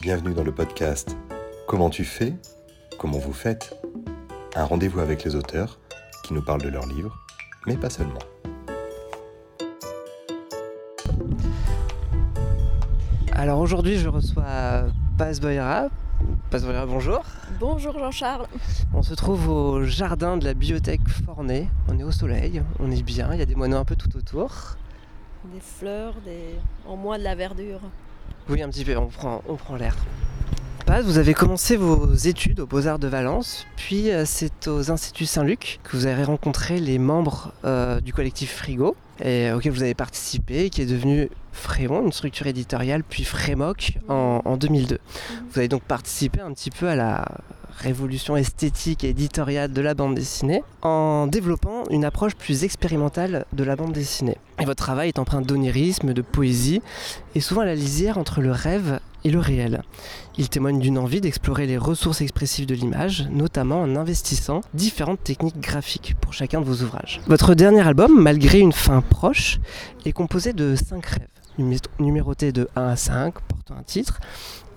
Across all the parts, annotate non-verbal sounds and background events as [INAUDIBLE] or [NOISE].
Bienvenue dans le podcast Comment tu fais Comment vous faites Un rendez-vous avec les auteurs qui nous parlent de leurs livres, mais pas seulement. Alors aujourd'hui, je reçois Paz Boyra. Paz Boyra, bonjour. Bonjour Jean-Charles. On se trouve au jardin de la bibliothèque Fornay. On est au soleil, on est bien, il y a des moineaux un peu tout autour. Des fleurs, des... au moins de la verdure. Oui, un petit peu, on prend, on prend l'air. Paz, vous avez commencé vos études aux Beaux-Arts de Valence, puis euh, c'est aux Instituts Saint-Luc que vous avez rencontré les membres euh, du collectif Frigo, et, euh, auquel vous avez participé, qui est devenu Fréon, une structure éditoriale, puis Frémoc en, en 2002. Vous avez donc participé un petit peu à la révolution esthétique et éditoriale de la bande dessinée en développant une approche plus expérimentale de la bande dessinée. Votre travail est empreint d'onirisme, de poésie et souvent à la lisière entre le rêve et le réel. Il témoigne d'une envie d'explorer les ressources expressives de l'image, notamment en investissant différentes techniques graphiques pour chacun de vos ouvrages. Votre dernier album, malgré une fin proche, est composé de 5 rêves, numé- numérotés de 1 à 5, portant un titre,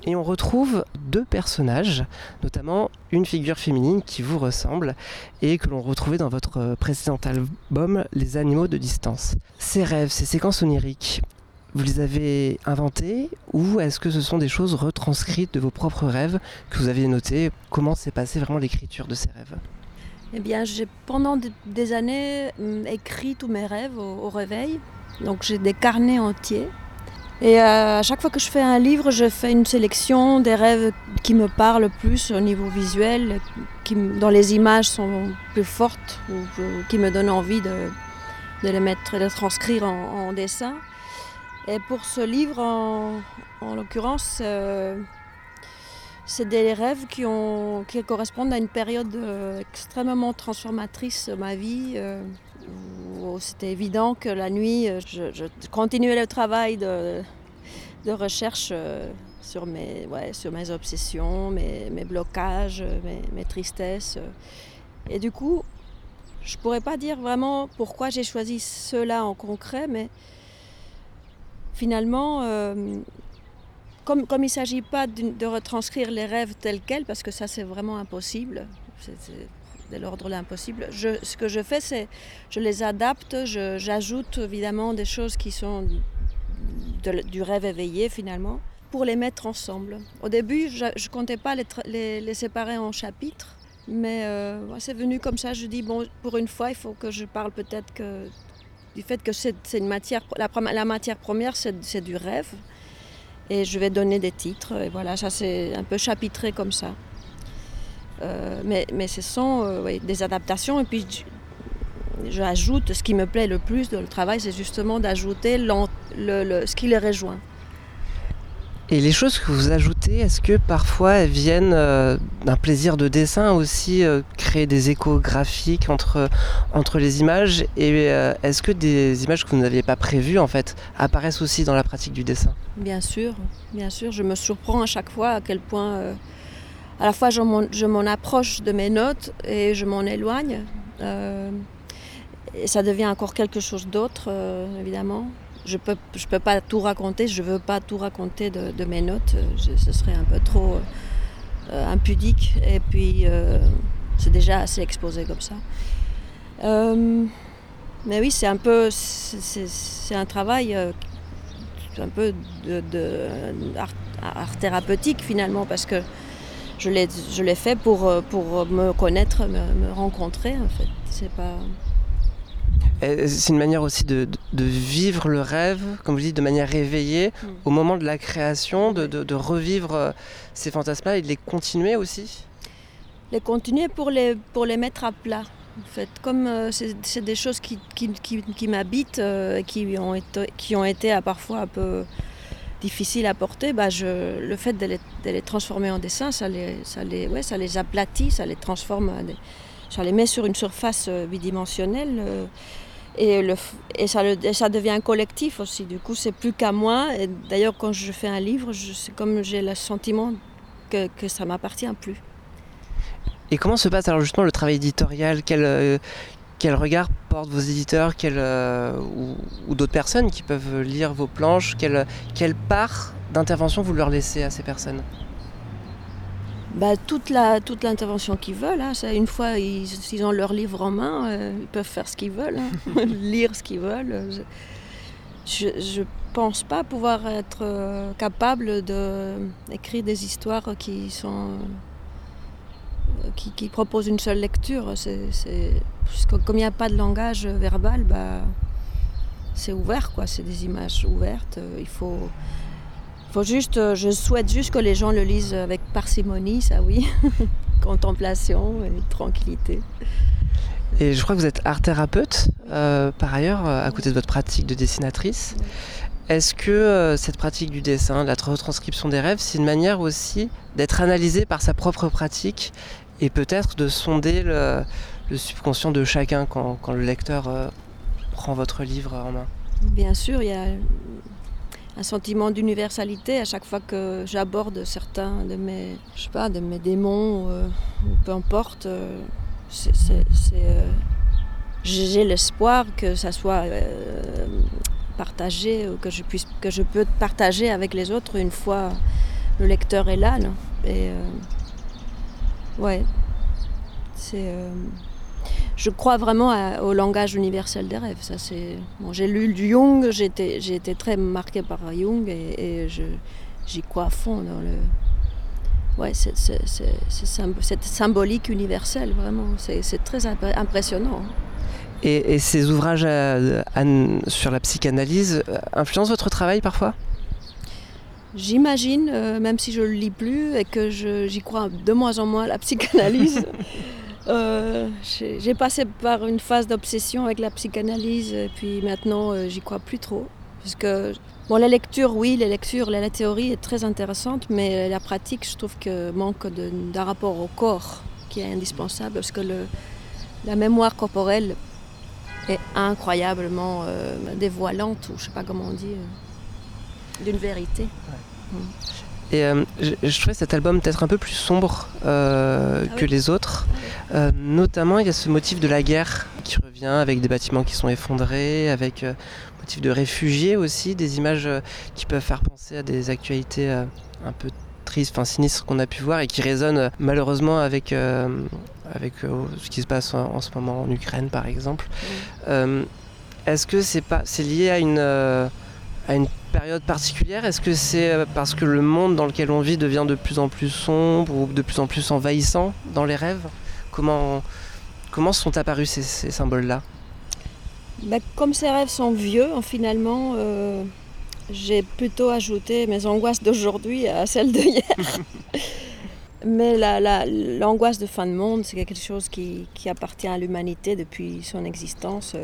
et on retrouve deux personnages, notamment une figure féminine qui vous ressemble et que l'on retrouvait dans votre euh, précédent album Les animaux de distance. Ces rêves, ces séquences oniriques, vous les avez inventées ou est-ce que ce sont des choses retranscrites de vos propres rêves que vous aviez notées? Comment s'est passée vraiment l'écriture de ces rêves? Eh bien, j'ai pendant de- des années hum, écrit tous mes rêves au, au réveil. Donc j'ai des carnets entiers. Et euh, à chaque fois que je fais un livre, je fais une sélection des rêves qui me parlent plus au niveau visuel, qui, dont les images sont plus fortes, ou, qui me donnent envie de, les mettre, de les transcrire en, dessin. Et pour ce livre, en, en l'occurrence, euh, c'est des rêves qui, correspondent à une période euh, extrêmement transformatrice de ma vie, c'était évident que la nuit, je continuais le travail de, de recherche euh, sur, mes, ouais, sur mes obsessions, mes, mes blocages, euh, mes, mes tristesses. euh. Et du coup, je ne pourrais pas dire vraiment pourquoi j'ai choisi ceux-là en concret, mais finalement, comme, comme il ne s'agit pas d'une- de retranscrire les rêves tels quels, parce que ça c'est vraiment impossible, c'est de l'ordre de l'impossible, ce que je fais c'est je les adapte, j'ajoute évidemment des choses qui sont du rêve éveillé finalement, pour les mettre ensemble. Au début, je ne comptais pas les, les- séparer en chapitres, mais euh, c'est venu comme ça, je dis, bon, pour une fois, il faut que je parle peut-être que du fait que c'est une matière, la, la matière première, c'est du rêve. Et je vais donner des titres. Et voilà, ça c'est un peu chapitré comme ça. Euh, mais, mais ce sont euh, des adaptations. Et puis j'ajoute, ce qui me plaît le plus dans le travail, c'est justement d'ajouter l'en- le- le- ce qui les rejoint. Et les choses que vous ajoutez, est-ce que parfois elles viennent euh, d'un plaisir de dessin aussi, euh, créer des échos graphiques entre, entre les images Et euh, est-ce que des images que vous n'aviez pas prévues en fait apparaissent aussi dans la pratique du dessin? Bien sûr, bien sûr, je me surprends à chaque fois à quel point, à la fois je m'en approche de mes notes et je m'en éloigne. Et ça devient encore quelque chose d'autre, euh, évidemment. Je peux, je peux pas tout raconter, je veux pas tout raconter de, mes notes, ce serait un peu trop euh, impudique. Et puis, euh, c'est déjà assez exposé comme ça. Mais oui, c'est un peu, c'est, un travail un peu de, art, thérapeutique finalement parce que je l'ai, fait pour, pour me connaître, me, me rencontrer en fait. C'est pas... Et C'est une manière aussi de, vivre le rêve, comme vous dites, de manière éveillée Mm. au moment de la création, de, de- de revivre euh, ces fantasmes-là et de les continuer aussi Les continuer pour les, pour les mettre à plat. En fait, comme euh, c'est, des choses qui, qui, qui, qui m'habitent, euh, qui, ont été, qui ont été à parfois un peu difficiles à porter, bah je, le fait de les, de les transformer en dessin, ça les, ça, les, ouais, ça les aplatit, ça les transforme, des- ça les met sur une surface euh, bidimensionnelle. euh, et, ça devient un collectif aussi. Du coup, c'est plus qu'à moi. D'ailleurs, quand je fais un livre, c'est comme j'ai le sentiment que, que ça m'appartient plus. Et comment se passe alors justement le travail éditorial? Quel, euh, regard portent vos éditeurs? Quel, ou, d'autres personnes qui peuvent lire vos planches? Quelle part d'intervention vous leur laissez à ces personnes? Bah, toute la toute l'intervention qu'ils veulent. Hein. une fois ils, ils, ont leur livre en main, euh, ils peuvent faire ce qu'ils veulent, hein. [LAUGHS] lire ce qu'ils veulent. Je ne pense pas pouvoir être euh, capable d'écrire des histoires qui sont euh, qui, qui, proposent une seule lecture. C'est, comme il n'y a pas de langage verbal, bah, c'est ouvert, quoi. C'est des images ouvertes. Il faut faut juste, euh, je souhaite juste que les gens le lisent avec parcimonie, ça oui. [LAUGHS] Contemplation et tranquillité. Et je crois que vous êtes art thérapeute, euh, par ailleurs, euh, à côté de votre pratique de dessinatrice. Est-ce que cette pratique du dessin, de la retranscription des rêves, c'est une manière aussi d'être analysé par sa propre pratique et peut-être de sonder le, subconscient de chacun quand, quand le lecteur prend votre livre en main? Bien sûr, il y a un sentiment d'universalité à chaque fois que j'aborde certains de mes, je sais pas, de mes démons, euh, ou peu importe. Euh, euh, j'ai l'espoir que ça soit partagé, ou que je puisse, que je peux partager avec les autres une fois le lecteur est là. Et ouais, c'est je crois vraiment au langage universel des rêves. Ça, c'est... Bon, j'ai lu du Jung, j'ai été, j'ai été très marquée par Jung et, je, j'y crois à fond dans le. Ouais, c'est, cette symbolique universelle, vraiment. C'est, très impressionnant. Et, ces ouvrages sur la psychanalyse euh, influencent votre travail parfois? J'imagine, euh, même si je ne le lis plus et que j'y crois de moins en moins à la psychanalyse, [LAUGHS] Euh, j'ai passé par une phase d'obsession avec la psychanalyse, et puis maintenant euh, j'y crois plus trop. Parce que bon, la lecture, oui, les lectures, la, théorie est très intéressante, mais la pratique, je trouve que manque d'un rapport au corps qui est indispensable, parce que le, la mémoire corporelle est incroyablement euh, dévoilante, ou je sais pas comment on dit, d'une vérité. Mm. Et euh, je, trouvais cet album peut-être un peu plus sombre euh, ah que les autres. Euh, notamment, il y a ce motif de la guerre qui revient avec des bâtiments qui sont effondrés, avec motif de réfugiés aussi, des images qui peuvent faire penser à des actualités un peu tristes, enfin sinistres qu'on a pu voir et qui résonnent malheureusement avec, avec ce qui se passe en, ce moment en Ukraine par exemple. Est-ce que c'est pas c'est lié à une à une période particulière? Est-ce que c'est euh, parce que le monde dans lequel on vit devient de plus en plus sombre ou de plus en plus envahissant dans les rêves? Comment, comment sont apparus ces, symboles-là? Bah, Comme ces rêves sont vieux, hein, finalement, euh, j'ai plutôt ajouté mes angoisses d'aujourd'hui à celles d'hier. [LAUGHS] Mais l'angoisse de fin de monde, c'est quelque chose qui, qui appartient à l'humanité depuis son existence.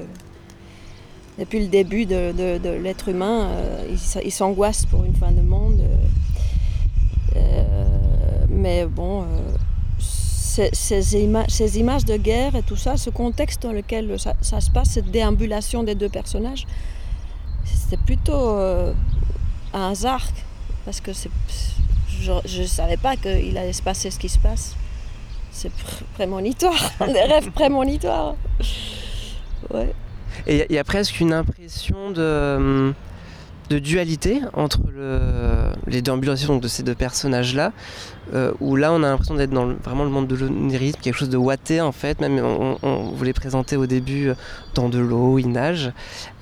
Depuis le début de, l'être humain, euh, il, s'angoisse pour une fin de monde. Euh, euh, mais bon, ces, ces, images de guerre et tout ça, ce contexte dans lequel ça, se passe, cette déambulation des deux personnages, c'était plutôt un hasard. Parce que je ne savais pas qu'il allait se passer ce qui se passe. C'est prémonitoire, [LAUGHS] des rêves prémonitoires. Ouais. Et il y a presque une impression de, dualité entre le, les déambulations de ces deux personnages-là, euh, où là on a l'impression d'être dans vraiment le monde de l'onirisme, quelque chose de ouaté en fait, même on, vous les présenter au début euh, dans de l'eau, ils nagent,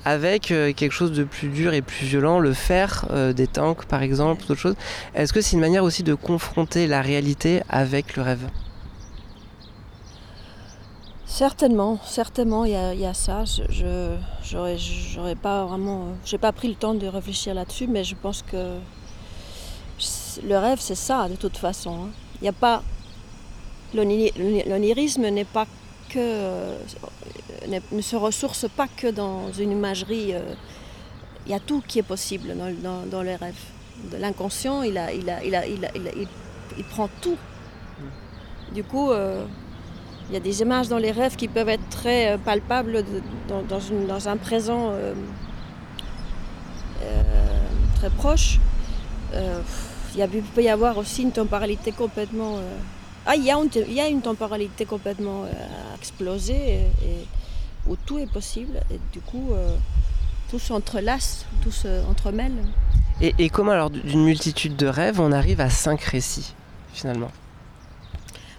avec euh, quelque chose de plus dur et plus violent, le fer des tanks par exemple, d'autres choses. Est-ce que c'est une manière aussi de confronter la réalité avec le rêve? Certainement, certainement, il y a, ça. Je j'aurais pas vraiment, j'ai pas pris le temps de réfléchir là-dessus, mais je pense que le rêve, c'est ça de toute façon. Hein. Il n'y a pas l'onirisme n'est pas que ne se ressource pas que dans une imagerie. Euh, il y a tout qui est possible dans, rêves. De l'inconscient, il, a, il, a, il, a, il, prend tout. Mm. Du coup. Euh, il y a des images dans les rêves qui peuvent être très euh, palpables dans, un présent euh, euh, très proche. il, peut y avoir aussi une temporalité complètement... Ah, il y, a une, temporalité complètement explosée et, où tout est possible et du coup tout s'entrelace, tout s'entremêle. Et, comment alors d'une multitude de rêves on arrive à cinq récits finalement?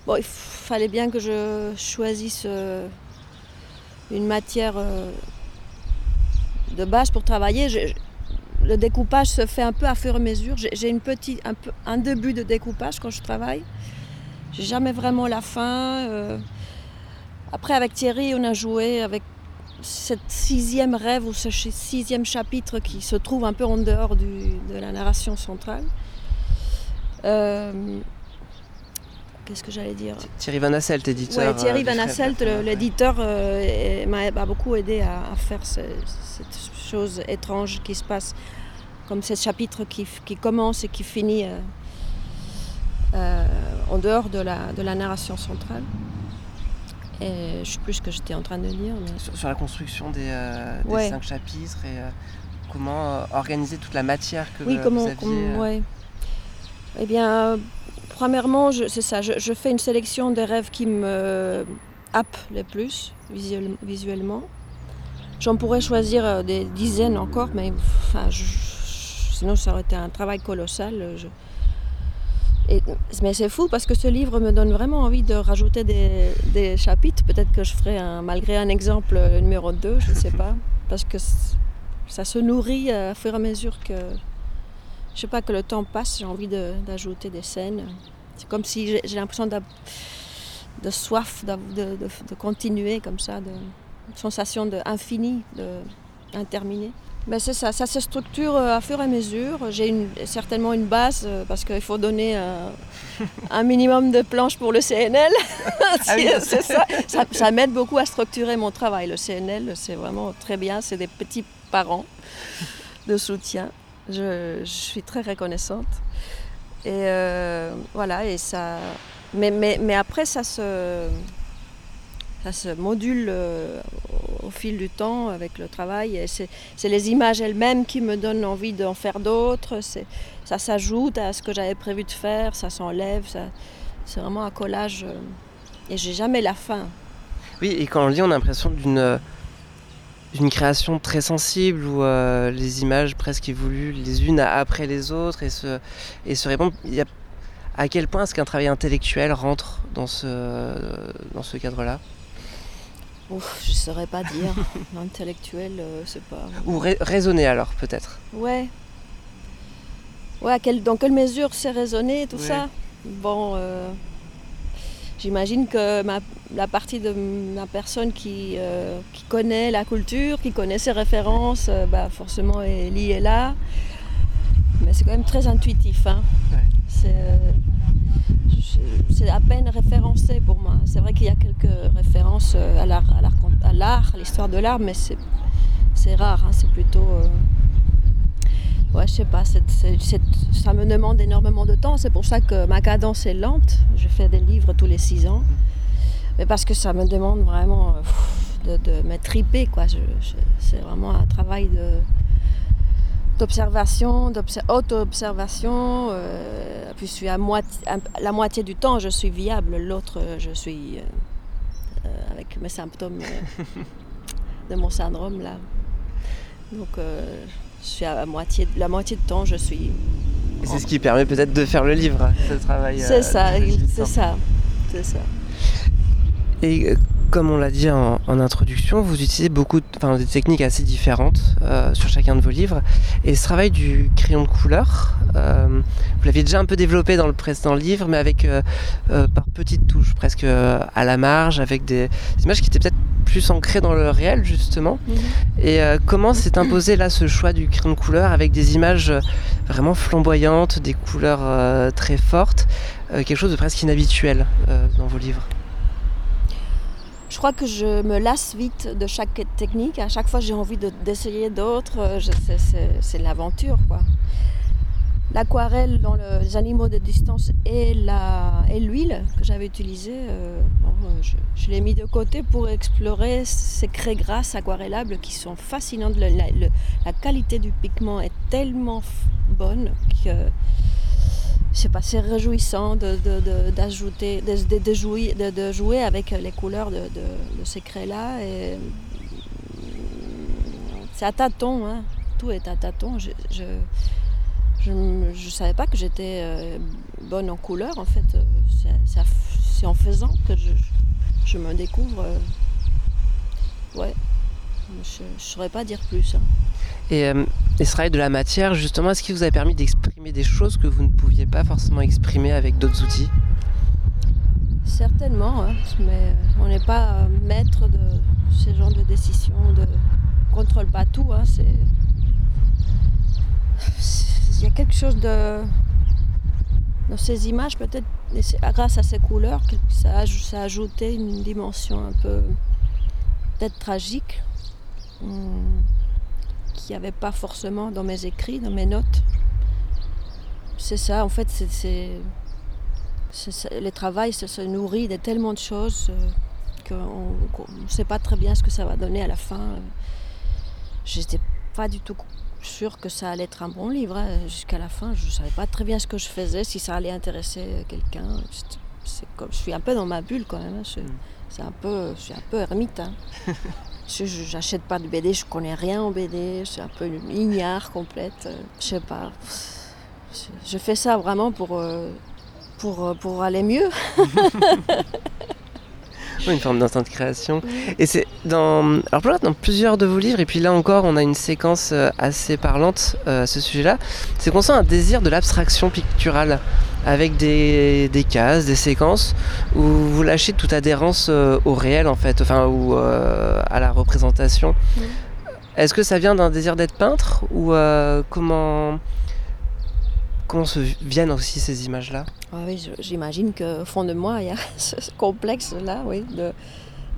Bon, il fallait bien que je choisisse euh, une matière euh, de base pour travailler. le découpage se fait un peu à fur et à mesure. J'ai un, peu, un début de découpage quand je travaille. J'ai jamais vraiment la fin. Euh. Après, avec Thierry, on a joué avec cette sixième rêve ou ce sixième chapitre qui se trouve un peu en dehors de la narration centrale. Qu'est-ce que j'allais dire Thierry Van Asselt, éditeur. Oui, Thierry euh, Van Asselt, l'éditeur, euh, m'a beaucoup aidé à, faire cette chose étrange qui se passe, comme ce chapitre qui, commence et qui finit en dehors de la, de la narration centrale. Et je ne sais plus ce que j'étais en train de dire. Sur, la construction des, euh, cinq chapitres et euh, comment euh, organiser toute la matière que oui, comment, vous aviez. Eh bien, premièrement, c'est ça. Je, fais une sélection des rêves qui me happent le plus visuellement. J'en pourrais choisir des dizaines encore, mais sinon ça aurait été un travail colossal mais c'est fou parce que ce livre me donne vraiment envie de rajouter des, chapitres. Peut-être que je ferai un, malgré un exemple numéro 2, je ne sais pas. Parce que ça se nourrit à fur et à mesure que, je sais pas, que le temps passe. J'ai envie d'ajouter des scènes. C'est comme si j'ai l'impression de, soif de, continuer comme ça, de sensation d'infini, d'interminé. Ben c'est ça, ça se structure euh, à fur et à mesure. J'ai certainement une base euh, parce qu'il faut donner un, minimum de planches pour le CNL. [LAUGHS] Ah [LAUGHS] ça, ça, m'aide beaucoup à structurer mon travail. Le CNL, c'est vraiment très bien. C'est des petits parents de soutien. Je, suis très reconnaissante. Et euh, voilà, et ça. Mais, après, ça se ça se module euh, au fil du temps avec le travail. Et c'est, les images elles-mêmes qui me donnent envie d'en faire d'autres. ça s'ajoute à ce que j'avais prévu de faire, ça s'enlève. c'est vraiment un collage. Euh, et j'ai jamais la fin. Oui, et quand on lit, on a l'impression d'une d'une création très sensible où euh, les images presque évoluent les unes après les autres et se, et se répondent. Il y a, à quel point est-ce qu'un travail intellectuel rentre dans ce, dans ce cadre-là? Ouf, je saurais pas dire. [LAUGHS] Intellectuel, euh, c'est pas. Ou raisonner alors, peut-être. Ouais. Ouais, dans quelle mesure c'est raisonner, tout ça? Bon, euh, j'imagine que la partie de ma personne qui, euh, qui, connaît la culture, qui connaît ses références, bah, forcément est liée là. Mais c'est quand même très intuitif. Hein. C'est c'est à peine référencé pour moi. C'est vrai qu'il y a quelques références euh, à l'art, à l'art, l'histoire de l'art, mais c'est rare. Hein. c'est plutôt. Euh, ouais, je sais pas. ça me demande énormément de temps. C'est pour ça que ma cadence est lente. Je fais des livres tous les six ans. Mais parce que ça me demande vraiment euh, de, de quoi. c'est vraiment un travail de d'observation, auto-observation. Euh, puis je suis à moitié, la moitié du temps, je suis viable, l'autre, je suis euh, euh, avec mes symptômes [LAUGHS] de mon syndrome là. Donc je suis à moitié, la moitié du temps, je suis. C'est ce qui permet peut-être de faire le livre, ce travail. C'est ça, c'est ça, c'est ça. Et comme on l'a dit en, introduction, vous utilisez beaucoup de, enfin, des techniques assez différentes euh, sur chacun de vos livres. Et ce travail du crayon de couleur, euh, vous l'aviez déjà un peu développé dans le précédent livre, mais avec euh, par petites touches, presque à la marge, avec des, images qui étaient peut-être plus ancrées dans le réel, justement. Mhm. Et comment s'est imposé là ce choix du crayon de couleur avec des images vraiment flamboyantes, des couleurs très fortes, quelque chose de presque inhabituel dans vos livres? Je crois que je me lasse vite de chaque technique. À chaque fois, j'ai envie d'essayer d'autres. Euh, c'est l'aventure, quoi. L'aquarelle dans les animaux de distance et l'huile que j'avais utilisée, euh, je, l'ai mis de côté pour explorer ces craies grasses aquarellables qui sont fascinantes. la qualité du pigment est tellement bonne que sais pas, c'est réjouissant d'ajouter, de, de, jouer, de, jouer avec les couleurs de, ces craies-là. C'est à tâtons, hein. tout est à tâtons. Ne savais pas que j'étais euh, bonne en couleur. En fait, euh, c'est- en faisant que je, je me découvre. euh, ouais, je ne saurais pas dire plus. hein. Et, euh, et ce travail de la matière, justement, est-ce qu'il vous a permis d'exprimer des choses que vous ne pouviez pas forcément exprimer avec d'autres outils? Certainement, hein, mais on n'est pas maître de ce genre de décision, de on contrôle pas tout. hein, c'est- il y a quelque chose de dans ces images peut-être c'est grâce à ces couleurs ça ça a ajouté une dimension un peu peut-être tragique hum, qu'il n'y avait pas forcément dans mes écrits, dans mes notes. C'est ça, en fait, c'est- le travail se, se nourrit de tellement de choses euh, qu'on ne sait pas très bien ce que ça va donner à la fin. J'étais pas du tout sûre que ça allait être un bon livre. hein. Jusqu'à la fin, je ne savais pas très bien ce que je faisais, si ça allait intéresser quelqu'un. Comme- je suis un peu dans ma bulle quand même. hein. Je, Mm. c'est un peu, je suis un peu ermite. hein. [LAUGHS] Je n'achète pas de BD, je connais rien en BD, je suis un peu une ignare complète. euh, Je sais pas. Je, je fais ça vraiment pour, euh, pour, euh, pour aller mieux. [LAUGHS] Oui, [LAUGHS] Une forme d'instinct de création. Et c'est dans. Alors, dans plusieurs de vos livres, et puis là encore, on a une séquence euh, assez parlante euh, à ce sujet-là. C'est qu'on sent un désir de l'abstraction picturale, avec des, des cases, des séquences, où vous lâchez toute adhérence euh, au réel, en fait, enfin, ou euh, à la représentation. Est-ce que ça vient d'un désir d'être peintre, ou euh, comment. Comment se viennent aussi ces images-là Ah oui, j'imagine qu'au fond de moi, il y a [LAUGHS] ce complexe-là, oui, de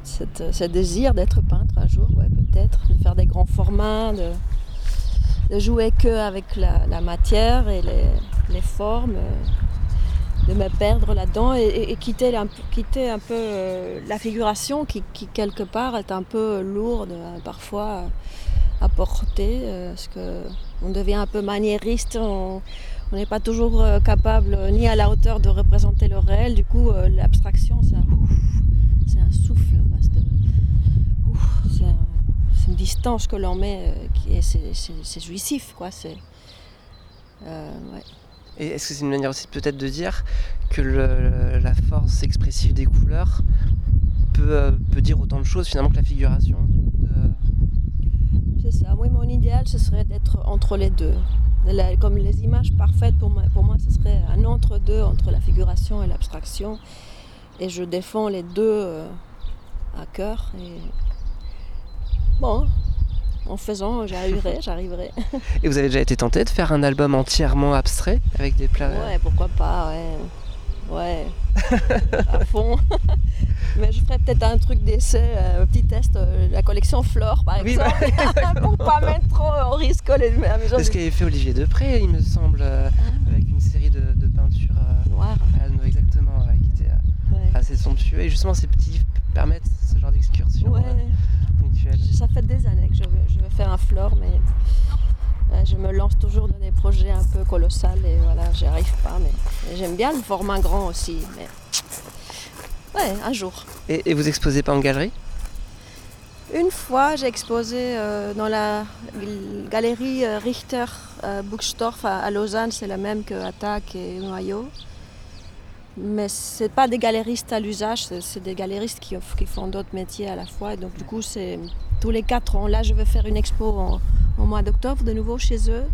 cette- ce désir d'être peintre un jour, peut-être, de faire des grands formats, de, jouer que avec la, matière et les, formes, euh, de me perdre là-dedans et, quitter, un, quitter un peu euh, la figuration qui, quelque part, est un peu lourde euh, parfois à porter, euh, parce que on devient un peu maniériste, on n'est pas toujours euh, capable euh, ni à la hauteur de représenter le réel. Du coup, euh, l'abstraction, c'est un souffle. c'est un- une distance que l'on met qui est, c'est, jouissif. Quoi, euh, ouais. Et est-ce que c'est une manière aussi peut-être de dire que le- la force expressive des couleurs peut, peut dire autant de choses finalement que la figuration de- C'est ça. Oui, mon idéal, ce serait d'être entre les deux. La- comme les images parfaites, pour moi, pour moi, ce serait un entre-deux entre la figuration et l'abstraction. Et je défends les deux euh, à cœur. Et... Bon, en faisant, j'arriverai, [LAUGHS] j'arriverai. Et vous avez déjà été tenté de faire un album entièrement abstrait avec des plats Ouais, pourquoi pas, ouais. Ouais, [LAUGHS] à fond. [LAUGHS] Mais je ferais peut-être un truc d'essai, euh, un petit test, euh, la collection Flore par Oui, bah, exemple, [LAUGHS] pour pas mettre trop en risque les maison C'est ce qu'avait fait Olivier Depré, il me semble, euh, avec une série de, de peintures euh, noir. à Anneau, exactement, ouais, qui était euh, Ouais. assez somptueux. Et justement, ces petits permettent ce genre d'excursion Ouais, euh, ponctuelle. ça fait des années que je veux, je veux faire un Flore, mais je me lance toujours dans des projets un peu colossaux et voilà, j'y arrive pas. Mais, j'aime bien le format grand aussi. Mais ouais, un jour. Et, et vous exposez pas en galerie? Une fois, j'ai exposé euh, dans la galerie euh, Richter euh, Buchstorf à, à Lausanne, c'est la même que Attaque et Noyau. Mais ce pas des galeristes à l'usage, c'est des galeristes qui, font d'autres métiers à la fois. Et donc du coup, c'est tous les quatre ans. Là, je vais faire une expo en- mois d'octobre de nouveau chez eux.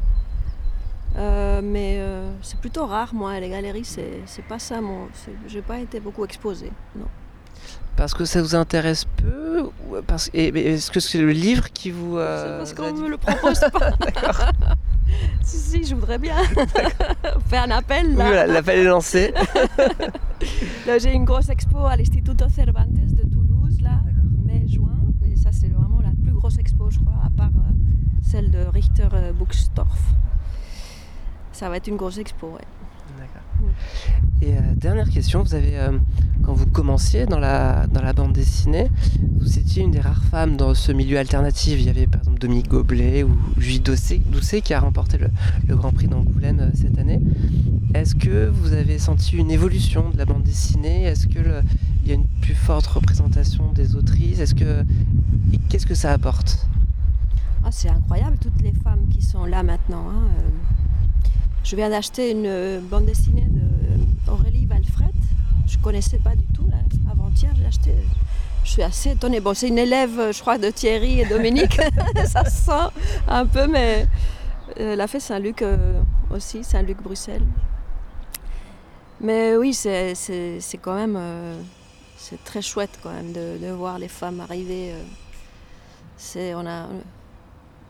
Euh, mais euh, c'est plutôt rare, moi, les galeries, c'est c'est pas ça. Mon, je n'ai pas été beaucoup exposée. Non. Parce que ça vous intéresse peu ou parce... Est-ce que c'est le livre qui vous... euh, C'est parce a qu'on dit- me le propose pas. [LAUGHS] [LAUGHS] si, si, je voudrais bien. [LAUGHS] Faire un appel là. Voilà, l'appel est lancé. Là, J'ai une grosse expo à l'Instituto Cervantes de Toulouse, là, mai-juin. Et ça, c'est vraiment la plus grosse expo, je crois, à part euh, euh, Buchstorf. Ça va être une grosse expo, ouais. D'accord. Et euh, dernière question, vous avez, euh, quand vous commenciez dans la, dans la bande dessinée, vous étiez une des rares femmes dans ce milieu alternatif. Il y avait par exemple Dominique Goblet ou Julie Doucet, Doucet qui a remporté le, le Grand Prix d'Angoulême euh, cette année. Est-ce que vous avez senti une évolution de la bande dessinée? Est-ce qu'il y a une plus forte représentation des autrices? Est-ce que Qu'est-ce que ça apporte? Ah, c'est incroyable, toutes les femmes qui sont là maintenant. hein, euh. Je viens d'acheter une euh, bande dessinée d'Aurélie Valfret. Je ne connaissais pas du tout. Avant-hier, j'ai acheté. Je suis assez étonnée. Bon, c'est une élève, je crois, de Thierry et Dominique. [LAUGHS] [LAUGHS] Ça se sent un peu, mais elle a fait Saint-Luc aussi, Saint-Luc, Bruxelles. Mais oui, c'est quand même c'est très chouette quand même de, voir les femmes arriver. C'est, on, a,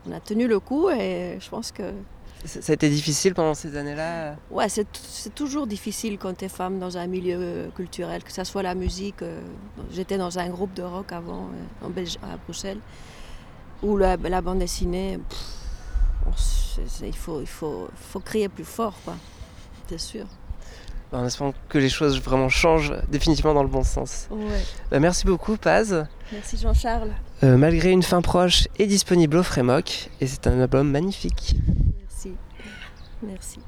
on a tenu le coup et je pense que. Ça a été difficile pendant ces années-là Ouais, c'est, toujours difficile quand tu es femme dans un milieu culturel, que ce soit la musique. j'étais dans un groupe de rock avant, en à Bruxelles, ou la, bande dessinée. il, faut, il faut, faut crier plus fort, quoi. C'est sûr en espérant que les choses vraiment changent définitivement dans le bon sens. Bah, merci beaucoup Paz. Merci Jean-Charles. Euh, malgré une fin proche est disponible au Frémoc et c'est un album magnifique. Merci. Merci.